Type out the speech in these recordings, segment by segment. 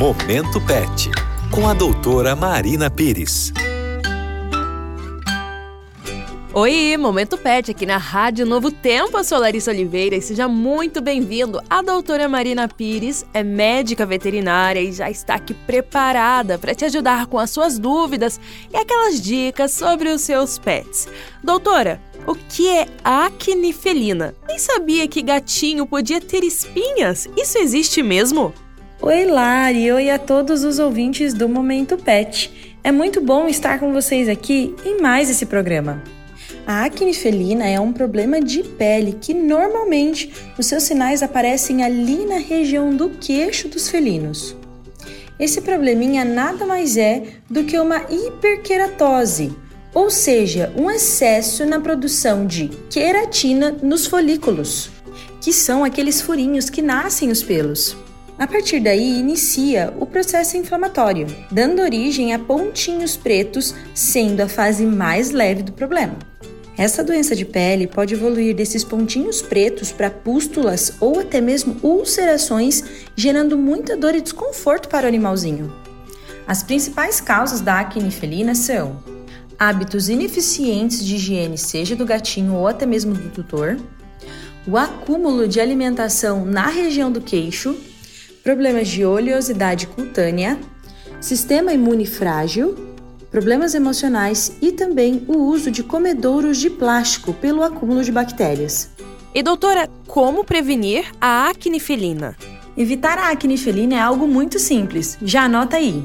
Momento Pet, com a doutora Marina Pires. Oi, Momento Pet aqui na Rádio Novo Tempo. Eu sou Larissa Oliveira e seja muito bem-vindo. A doutora Marina Pires é médica veterinária e já está aqui preparada para te ajudar com as suas dúvidas e aquelas dicas sobre os seus pets. Doutora, o que é acne felina? Nem sabia que gatinho podia ter espinhas. Isso existe mesmo? Oi, Lari. Oi a todos os ouvintes do Momento Pet. É muito bom estar com vocês aqui em mais esse programa. A acne felina é um problema de pele que normalmente os seus sinais aparecem ali na região do queixo dos felinos. Esse probleminha nada mais é do que uma hiperqueratose, ou seja, um excesso na produção de queratina nos folículos, que são aqueles furinhos que nascem os pelos. A partir daí, inicia o processo inflamatório, dando origem a pontinhos pretos, sendo a fase mais leve do problema. Essa doença de pele pode evoluir desses pontinhos pretos para pústulas ou até mesmo ulcerações, gerando muita dor e desconforto para o animalzinho. As principais causas da acne felina são hábitos ineficientes de higiene, seja do gatinho ou até mesmo do tutor, o acúmulo de alimentação na região do queixo, problemas de oleosidade cutânea, sistema imune frágil, problemas emocionais e também o uso de comedouros de plástico pelo acúmulo de bactérias. E doutora, como prevenir a acne felina? Evitar a acne felina é algo muito simples. Já anota aí.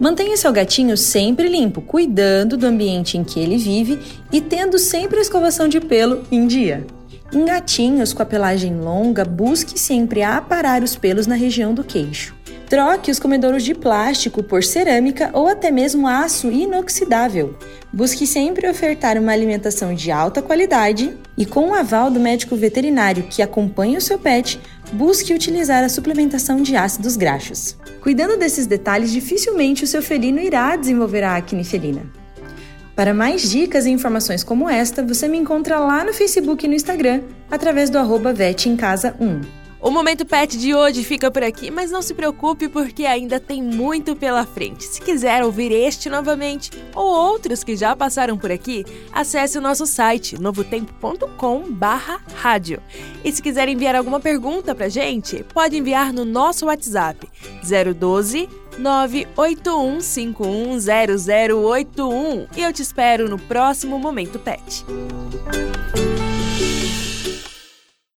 Mantenha seu gatinho sempre limpo, cuidando do ambiente em que ele vive e tendo sempre a escovação de pelo em dia. Em gatinhos com a pelagem longa, busque sempre aparar os pelos na região do queixo. Troque os comedouros de plástico por cerâmica ou até mesmo aço inoxidável. Busque sempre ofertar uma alimentação de alta qualidade e, com o aval do médico veterinário que acompanha o seu pet, busque utilizar a suplementação de ácidos graxos. Cuidando desses detalhes, dificilmente o seu felino irá desenvolver a acne felina. Para mais dicas e informações como esta, você me encontra lá no Facebook e no Instagram, através do arroba 1. O Momento Pet de hoje fica por aqui, mas não se preocupe porque ainda tem muito pela frente. Se quiser ouvir este novamente ou outros que já passaram por aqui, acesse o nosso site novotempo.com/rádio. E se quiser enviar alguma pergunta pra gente, pode enviar no nosso WhatsApp 012 981510081 e eu te espero no próximo Momento Pet.